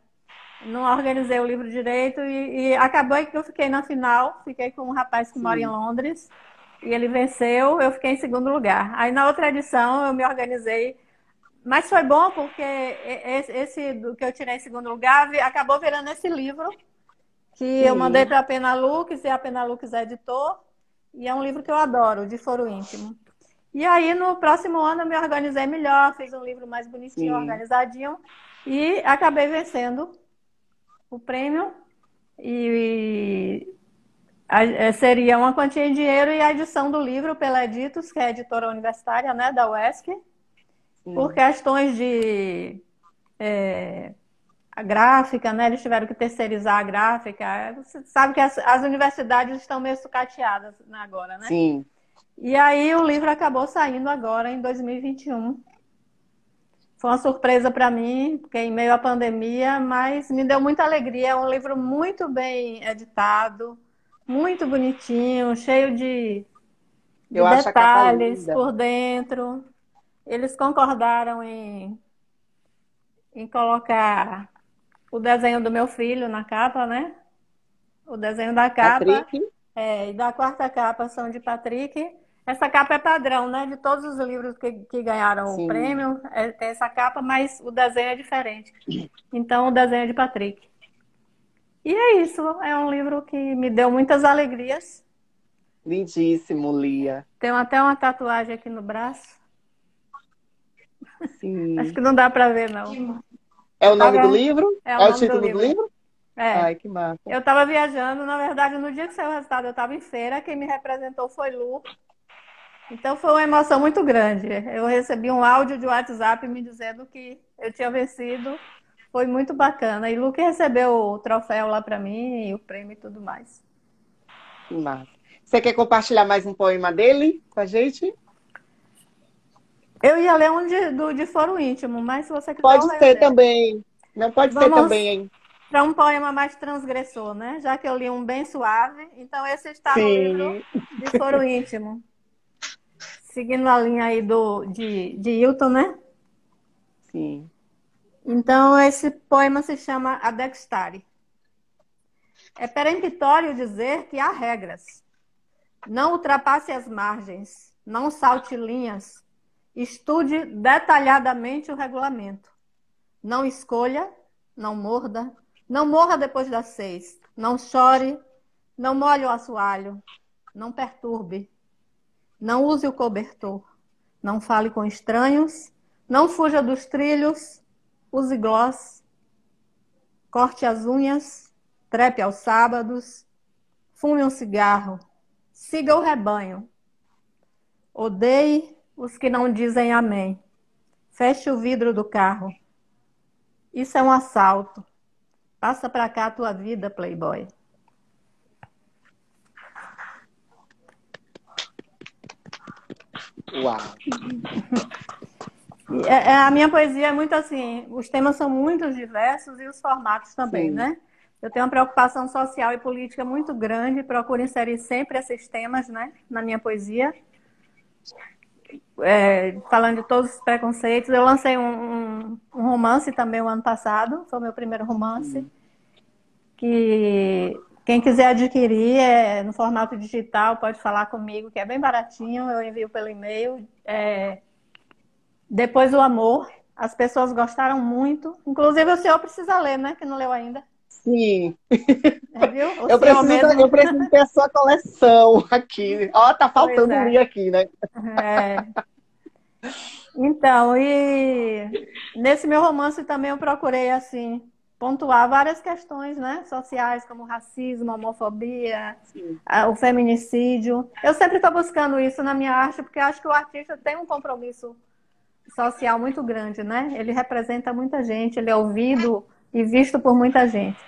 não organizei o livro direito e, e acabou que eu fiquei na final, fiquei com um rapaz que mora em Londres e ele venceu, eu fiquei em segundo lugar. Aí na outra edição eu me organizei, mas foi bom porque esse, esse do que eu tirei em segundo lugar acabou virando esse livro que eu Sim. mandei para a Penalux e a Penalux é editor e é um livro que eu adoro, de foro íntimo. E aí no próximo ano eu me organizei melhor, fiz um livro mais bonitinho, Sim. organizadinho e acabei vencendo o prêmio e a- é, seria uma quantia em dinheiro e a edição do livro pela Editos, que é editora universitária, né, da UESC, por questões de é, a gráfica, né, eles tiveram que terceirizar a gráfica. Você sabe que as, as universidades estão meio sucateadas agora, né? Sim. E aí o livro acabou saindo agora em 2021. Foi uma surpresa para mim, porque em meio à pandemia, mas me deu muita alegria. É um livro muito bem editado, muito bonitinho, cheio de, de detalhes por dentro. Eles concordaram em, em colocar o desenho do meu filho na capa, né? O desenho da capa. Patrick? É, e da quarta capa são de Patrick. Essa capa é padrão, né? De todos os livros que, que ganharam Sim. o prêmio, é, tem essa capa, mas o desenho é diferente. Então, o desenho é de Patrick. E é isso. É um livro que me deu muitas alegrias. Lindíssimo, Lia. Tenho até uma tatuagem aqui no braço. Sim. *laughs* Acho que não dá para ver, não. É o nome Tá do livro? É o É o do título do livro. livro? É. Ai, que massa. Eu estava viajando, na verdade, no dia que saiu o resultado, eu estava em feira, quem me representou foi Lu. Então foi uma emoção muito grande. Eu recebi um áudio de WhatsApp me dizendo que eu tinha vencido. Foi muito bacana. E Lu que recebeu o troféu lá para mim, e o prêmio e tudo mais. Que massa. Você quer compartilhar mais um poema dele com a gente? Eu ia ler um de, do, de foro íntimo, mas se você quiser. Pode ser também. Não pode ser Vamos- também, hein? Para um poema mais transgressor, né? Já que eu li um bem suave, então esse está no livro Sim. de foro íntimo. *laughs* Seguindo a linha aí do, de, de Hilton, né? Sim. Então, esse poema se chama A Dextare. É peremptório dizer que há regras. Não ultrapasse as margens, não salte linhas, estude detalhadamente o regulamento. Não escolha, não morda, não morra depois das seis, não chore, não molhe o assoalho, não perturbe, não use o cobertor, não fale com estranhos, não fuja dos trilhos, use gloss, corte as unhas, trepe aos sábados, fume um cigarro, siga o rebanho, odeie os que não dizem amém, feche o vidro do carro. Isso é um assalto. Passa pra cá a tua vida, playboy. Uau. É- é- a minha poesia é muito assim, os temas são muito diversos e os formatos também, Sim. né? Eu tenho uma preocupação social e política muito grande, procuro inserir sempre esses temas, né, na minha poesia. É, falando de todos os preconceitos. Eu lancei um, um- um romance também o ano passado, foi o meu primeiro romance, que quem quiser adquirir é no formato digital, pode falar comigo, que é bem baratinho, eu envio pelo e-mail. É, depois o amor, as pessoas gostaram muito. Inclusive o senhor precisa ler, né? Que não leu ainda. Sim, É, viu? O eu preciso, mesmo. eu preciso ter a sua coleção aqui. Ó, tá faltando é. um livro aqui, né? É. Então, e nesse meu romance também eu procurei assim pontuar várias questões, né, sociais, como racismo, homofobia, a- o feminicídio. Eu sempre estou buscando isso na minha arte porque acho que o artista tem um compromisso social muito grande, né? Ele representa muita gente, ele é ouvido e visto por muita gente.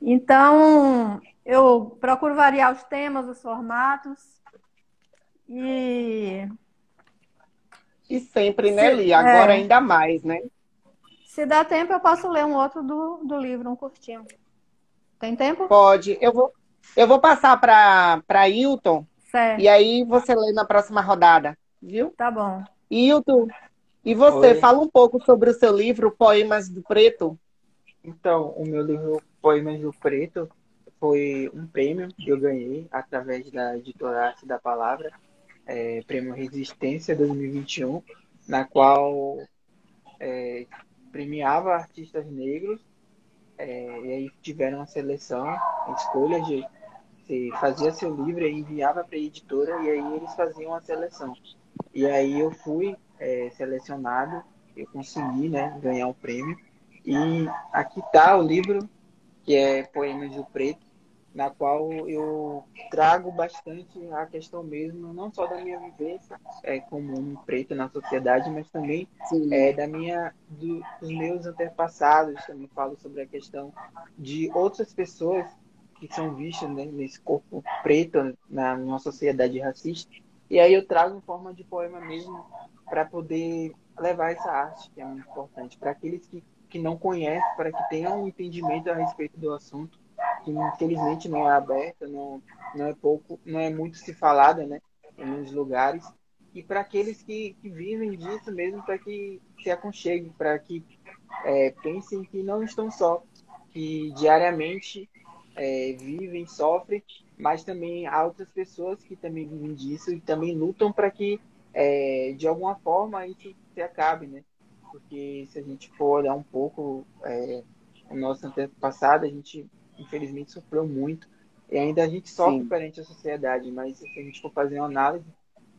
Então, eu procuro variar os temas, os formatos e E sempre, né, Sim, Li? Agora é. ainda mais, né? Se der tempo, eu posso ler um outro do, do livro, um curtinho. Tem tempo? Pode. Eu vou, eu vou passar para para Hilton Certo, e aí você lê na próxima rodada, viu? tá bom. Hilton, e você, Oi. fala um pouco sobre o seu livro Poemas do Preto. Então, o meu livro Poemas do Preto foi um prêmio que eu ganhei através da editora Arte da Palavra, é, Prêmio Resistência 2021, na qual é, premiava artistas negros, é, e aí tiveram uma seleção, escolha de você fazia seu livro e enviava para a editora, e aí eles faziam a seleção. E aí eu fui é, selecionado, eu consegui né, ganhar o prêmio. E aqui está o livro, que é Poemas do Preto, na qual eu trago bastante a questão mesmo, não só da minha vivência é, como um preto na sociedade, mas também Sim. é, da minha, do- dos meus antepassados. Também falo sobre a questão de outras pessoas que são vistas né, nesse corpo preto na nossa sociedade racista. E aí eu trago em forma de poema mesmo para poder levar essa arte, que é muito importante, para aqueles que, que não conhecem, para que tenham um entendimento a respeito do assunto, que infelizmente não é aberta, não, não é pouco, não é muito se falada, né, em muitos lugares. E para aqueles que, que vivem disso mesmo, para que se aconcheguem, para que é, pensem que não estão só, que diariamente é, vivem, sofrem, mas também há outras pessoas que também vivem disso e também lutam para que, é, de alguma forma, isso se acabe, né? Porque se a gente for olhar um pouco é, o nosso antepassado, a gente infelizmente sofreu muito e ainda a gente sofre Sim. perante a sociedade, mas se a gente for fazer uma análise,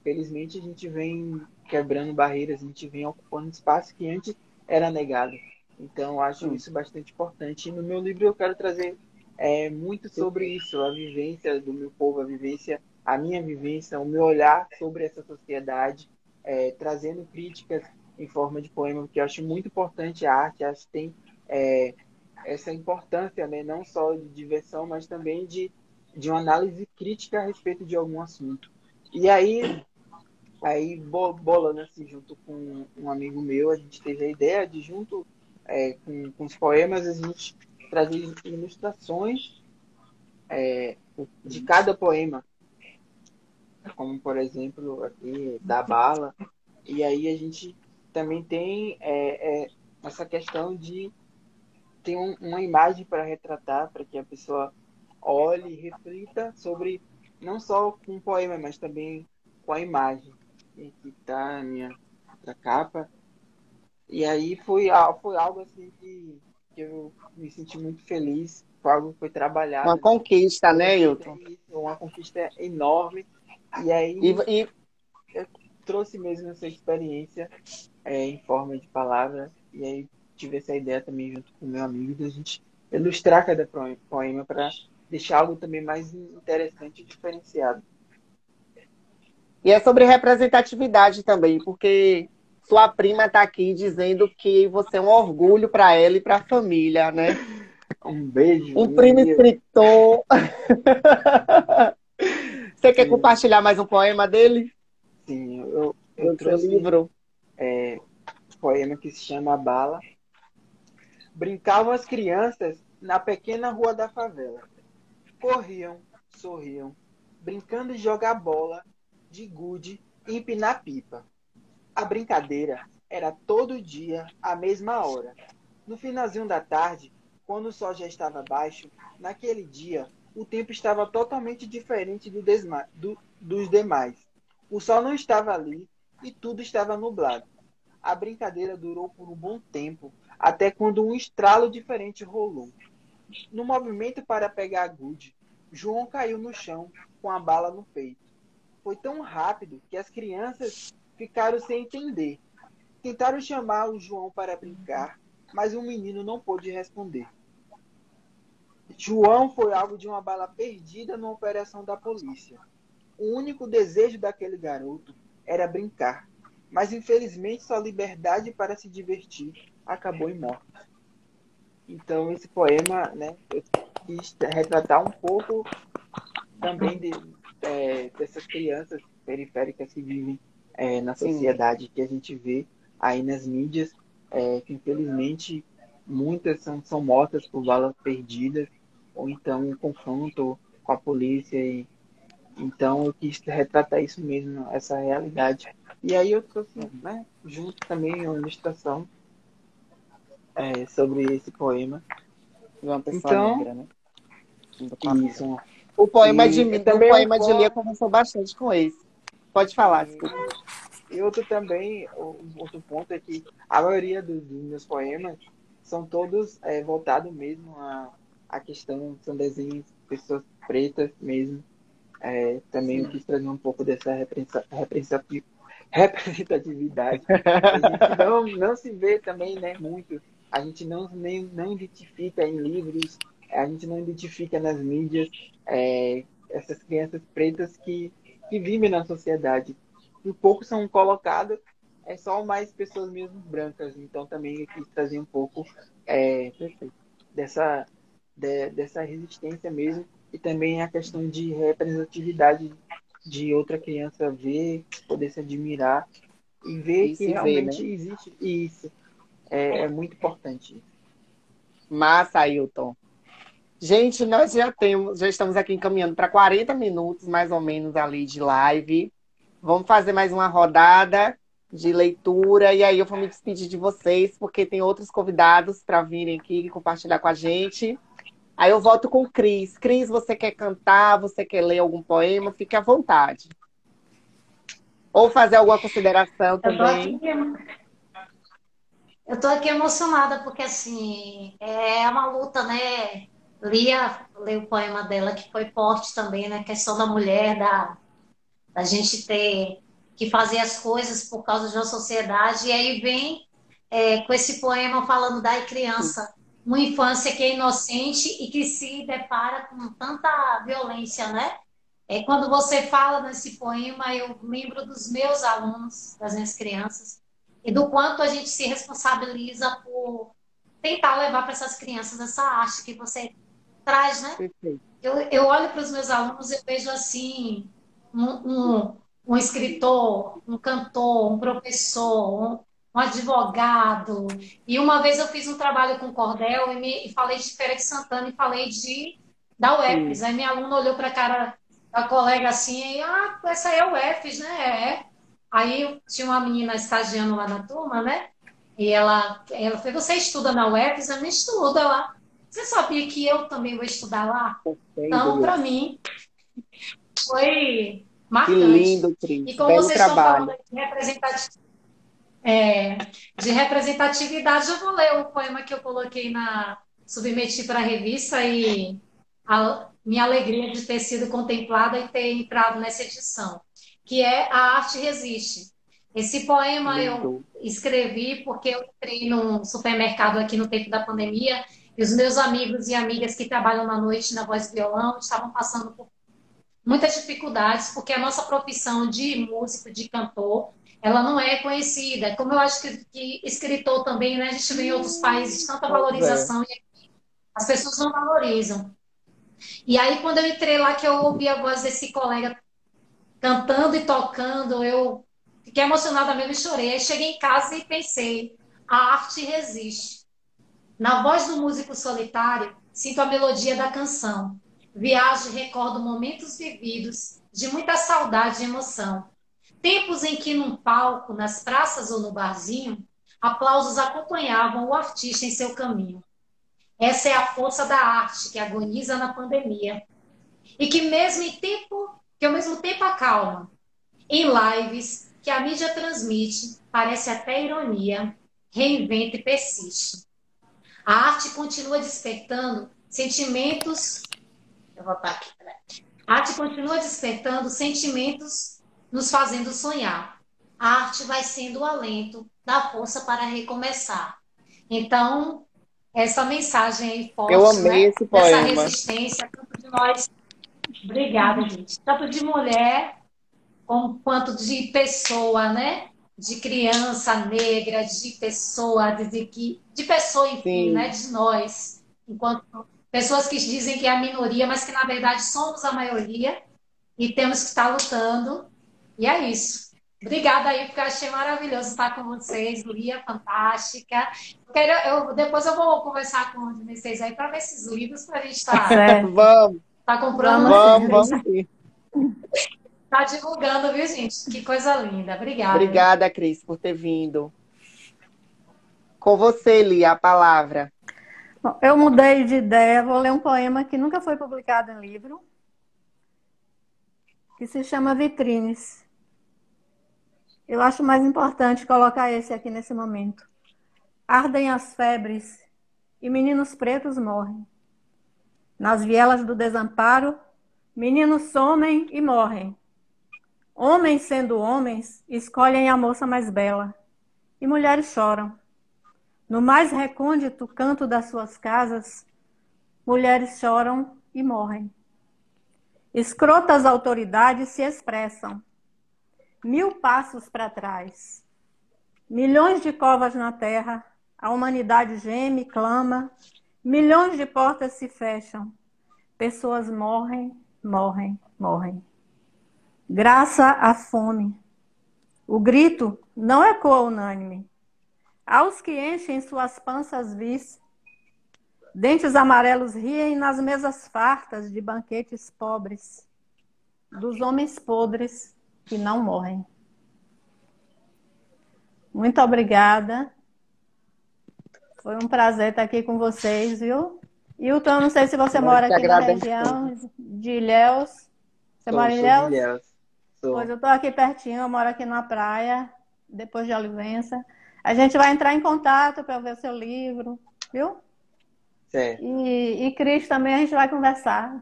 felizmente a gente vem quebrando barreiras, a gente vem ocupando espaço que antes era negado. Então, eu acho Sim. isso bastante importante. E no meu livro eu quero trazer é, muito sobre isso, a vivência do meu povo, a vivência, a minha vivência, o meu olhar sobre essa sociedade, é, trazendo críticas em forma de poema, porque eu acho muito importante a arte, acho que tem é, essa importância, né, não só de diversão, mas também de, de uma análise crítica a respeito de algum assunto. E aí, aí bo- bolando assim, junto com um amigo meu, a gente teve a ideia de, junto é, com, com os poemas, a gente trazer ilustrações é, de cada poema. Como, por exemplo, aqui, da bala. E aí a gente também tem é, é, essa questão de ter um- uma imagem para retratar, para que a pessoa olhe e reflita sobre, não só com o poema, mas também com a imagem. E aqui está a minha outra capa. E aí foi, foi algo assim que, que eu me senti muito feliz. Foi algo que foi trabalhado. Uma conquista, né, Hilton? Uma conquista enorme. E aí E, e trouxe mesmo essa experiência é, em forma de palavra. E aí tive essa ideia também junto com o meu amigo de a gente ilustrar cada poe- poema para deixar algo também mais interessante e diferenciado. E é sobre representatividade também, porque sua prima está aqui dizendo que você é um orgulho para ela e para a família, né? *laughs* Um beijo. Um primo escritor. *laughs* Você quer compartilhar mais um poema dele? Sim, eu, eu trouxe livro? é, poema que se chama Bala. Brincavam as crianças na pequena rua da favela. Corriam, sorriam, brincando de jogar bola, de gude e empinar pipa. A brincadeira era todo dia, à mesma hora. No finalzinho da tarde, quando o sol já estava baixo, naquele dia o tempo estava totalmente diferente do do, dos demais. O sol não estava ali e tudo estava nublado. A brincadeira durou por um bom tempo, até quando um estralo diferente rolou. No movimento para pegar a João caiu no chão com a bala no peito. Foi tão rápido que as crianças ficaram sem entender. Tentaram chamar o João para brincar, mas o menino não pôde responder. João foi alvo de uma bala perdida numa operação da polícia. O único desejo daquele garoto era brincar, mas infelizmente sua liberdade para se divertir acabou em morte. Então esse poema, né, eu quis retratar um pouco também de, é, dessas crianças periféricas que vivem é, na sociedade, Sim. que a gente vê aí nas mídias, é, que infelizmente muitas são, são mortas por balas perdidas, ou então em confronto com a polícia. E, então eu quis retratar isso mesmo, essa realidade. E aí eu trouxe, né, junto também uma ilustração é, sobre esse poema. De uma pessoa então, negra, né? Isso. O poema e, de, também o poema de Lia conversou bastante com esse. Pode falar, desculpa. E outro também, outro ponto é que a maioria dos, dos meus poemas são todos é, voltados mesmo à, à questão, são desenhos de pessoas pretas mesmo. É, também Sim. eu quis trazer um pouco dessa *laughs* representatividade. A gente não, não se vê também né, muito, a gente não, nem, não identifica em livros, a gente não identifica nas mídias é, essas crianças pretas que, que vivem na sociedade e poucos são colocados, é só mais pessoas mesmo brancas. Então também eu quis trazer um pouco é, dessa, de, dessa resistência mesmo e também a questão de representatividade de outra criança ver, poder se admirar e ver e que realmente né? existe isso. É, é muito importante. Massa, Ailton. Gente, nós já temos, já estamos aqui encaminhando para 40 minutos mais ou menos ali de live. Vamos fazer mais uma rodada de leitura e aí eu vou me despedir de vocês, porque tem outros convidados para virem aqui compartilhar com a gente. Aí eu volto com o Cris. Cris, você quer cantar? Você quer ler algum poema? Fique à vontade. Ou fazer alguma consideração também. Eu estou aqui emocionada, porque assim, é uma luta, né? Lia, ler o poema dela, que foi forte também, né? Questão da mulher, da, a gente ter que fazer as coisas por causa de uma sociedade. E aí vem é, com esse poema falando da criança, uma infância que é inocente e que se depara com tanta violência, né? É, quando você fala nesse poema, eu lembro dos meus alunos, das minhas crianças, e do quanto a gente se responsabiliza por tentar levar para essas crianças essa arte que você traz, né? Eu, eu olho para os meus alunos e vejo assim, um, um, um escritor, um cantor, um professor, um, um, advogado. E uma vez eu fiz um trabalho com cordel e, me, e falei de Feira de Santana e falei de da UFES. Aí minha aluna olhou para a cara da colega assim, e, ah, essa é a UFES, né? É. Aí tinha uma menina estagiando lá na turma, né? E ela, ela falou, você estuda na UFES? Eu não estudo lá. Você sabia que eu também vou estudar lá? Então, para mim, foi marcante. Que lindo, Cris. E como Belo vocês trabalho. estão falando de representatividade, é, de representatividade, eu vou ler o poema que eu coloquei na. submeti para a revista e a minha alegria de ter sido contemplada e ter entrado nessa edição, que é A Arte Resiste. Esse poema lindo. eu escrevi porque eu entrei num supermercado aqui no tempo da pandemia e os meus amigos e amigas que trabalham na noite na voz e violão estavam passando por muitas dificuldades, porque a nossa profissão de músico, de cantor, ela não é conhecida. Como eu acho que, que escritor também, né? A gente vê em outros países tanta valorização e as pessoas não valorizam. E aí, quando eu entrei lá, que eu ouvi a voz desse colega cantando e tocando, eu Fiquei emocionada mesmo e chorei. Aí cheguei em casa e pensei: a arte resiste. Na voz do músico solitário, sinto a melodia da canção. Viajo e recordo momentos vividos de muita saudade e emoção. Tempos em que num palco, nas praças ou no barzinho, aplausos acompanhavam o artista em seu caminho. Essa é a força da arte que agoniza na pandemia e que mesmo em tempo, que ao mesmo tempo acalma. Em lives que a mídia transmite, parece até ironia, reinventa e persiste. A arte continua despertando sentimentos. Eu vou botar aqui. A arte continua despertando sentimentos, nos fazendo sonhar. A arte vai sendo o alento da força para recomeçar. Então, essa mensagem aí forte, Eu amei né? esse poema. Dessa resistência, tanto de nós. Obrigada, gente. Tanto de mulher como quanto de pessoa, né? De criança negra, de pessoa, de, de, de pessoa, enfim, Sim. né? De nós, enquanto pessoas que dizem que é a minoria, mas que na verdade somos a maioria e temos que estar lutando. E é isso. Obrigada aí, porque eu achei maravilhoso estar com vocês, Lia, fantástica. Eu quero, eu, depois eu vou conversar com vocês aí para ver esses livros para a gente estar *laughs* Certo. Vamos, tá comprando, vamos, vamos tá divulgando, viu, gente? Que coisa linda. Obrigada. Obrigada, Cris, por ter vindo. Com você, Lia, a palavra. Bom, eu mudei de ideia, vou ler um poema que nunca foi publicado em livro, que se chama Vitrines. Eu acho mais importante colocar esse aqui nesse momento. Ardem as febres e meninos pretos morrem. Nas vielas do desamparo, meninos somem e morrem. Homens sendo homens, escolhem a moça mais bela, e mulheres choram. No mais recôndito canto das suas casas, mulheres choram e morrem. Escrotas autoridades se expressam. Mil passos para trás. Milhões de covas na terra, a humanidade geme, clama. Milhões de portas se fecham. Pessoas morrem, morrem, morrem. Graça à fome. O grito não ecoa unânime. Aos que enchem suas panças vis, dentes amarelos riem nas mesas fartas de banquetes pobres, dos homens podres que não morrem. Muito obrigada. Foi um prazer estar aqui com vocês, viu? Hilton, eu não sei se você Nós mora aqui na região de Ilhéus. Você Sou, mora em Ilhéus? Ilhéus. Pois eu estou aqui pertinho, eu moro aqui na praia, depois de Olivença. A gente vai entrar em contato para ver o seu livro, viu? Certo. E, e Cris também a gente vai conversar.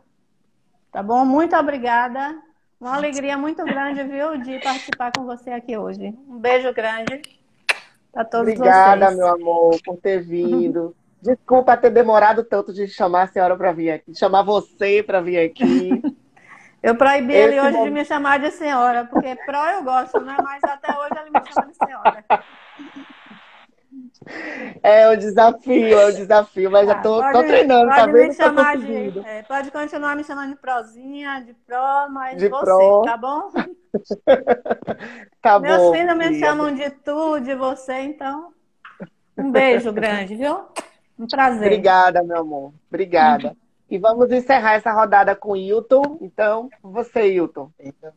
Tá bom? Muito obrigada. Uma alegria muito grande, viu, de participar com você aqui hoje. Um beijo grande para todos Obrigada, vocês. meu amor, por ter vindo. *laughs* Desculpa ter demorado tanto de chamar a senhora para vir aqui, de chamar você para vir aqui. *laughs* Eu proibi ele hoje de momento- me chamar de senhora, porque pró eu gosto, né? Mas até hoje ele me chama de senhora. *laughs* É um desafio, é um desafio, mas já tô, Ah, tô treinando, tá pode vendo? Tô conseguindo. de, é, pode continuar me chamando de prozinha, de pró, mas De você, pró. tá bom? *laughs* Tá Meus bom, filhos me chamam de tu, de você, então. Um beijo grande, viu? Um prazer. Obrigada, meu amor. Obrigada. E vamos encerrar essa rodada com o Hilton. Então, você, Hilton. Então,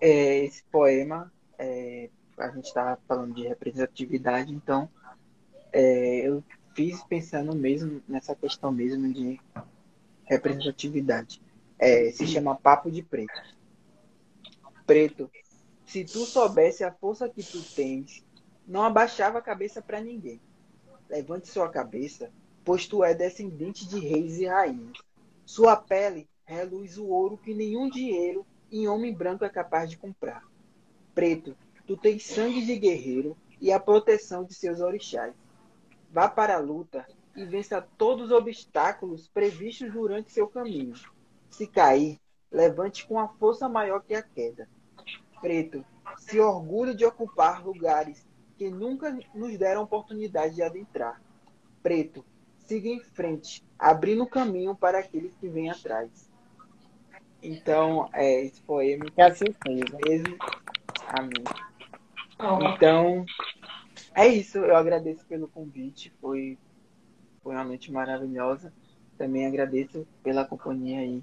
é, esse poema, é, a gente estava falando de representatividade, então é, eu fiz pensando mesmo nessa questão mesmo de representatividade. É, se chama Papo de Preto. Preto, se tu soubesse a força que tu tens, não abaixava a cabeça para ninguém. Levante sua cabeça, pois tu é descendente de reis e rainhas. Sua pele reluz o ouro que nenhum dinheiro em homem branco é capaz de comprar. Preto, tu tens sangue de guerreiro e a proteção de seus orixás. Vá para a luta e vença todos os obstáculos previstos durante seu caminho. Se cair, levante com a força maior que a queda. Preto, se orgulhe de ocupar lugares que nunca nos deram oportunidade de adentrar. Preto, siga em frente, abrindo caminho para aqueles que vêm atrás. Então, é, esse poema Que assim seja. mesmo. Amém. Então, é isso. Eu agradeço pelo convite. Foi, foi uma noite maravilhosa. Também agradeço pela companhia aí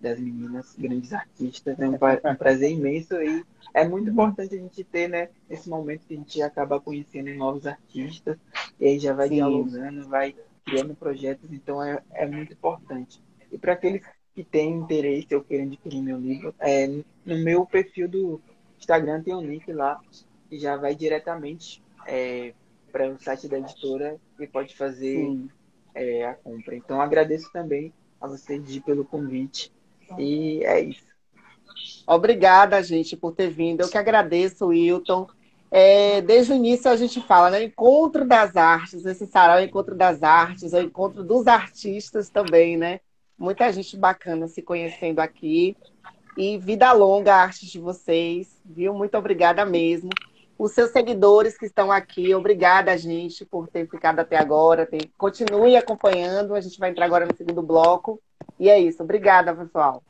das meninas, grandes artistas. É um, prazer imenso e é muito importante a gente ter, né, esse momento que a gente acaba conhecendo novos artistas e aí já vai Sim. dialogando, vai criando projetos, então é, é muito importante. E para aqueles que têm interesse ou querem adquirir meu livro, é, no meu perfil do Instagram tem um link lá que já vai diretamente é, para o site da editora e pode fazer é, a compra. Então agradeço também a você, Di, pelo convite. E é isso. Obrigada, gente, por ter vindo. Eu que agradeço, Wilton. É, desde o início a gente fala, né? Encontro das artes, esse sarau é o encontro das artes, é o encontro dos artistas também, né? Muita gente bacana se conhecendo aqui. E vida longa a arte de vocês, viu? Muito obrigada mesmo. Os seus seguidores que estão aqui, obrigada, gente, por ter ficado até agora. Tem- Continue acompanhando, a gente vai entrar agora no segundo bloco. E é isso. Obrigada, pessoal.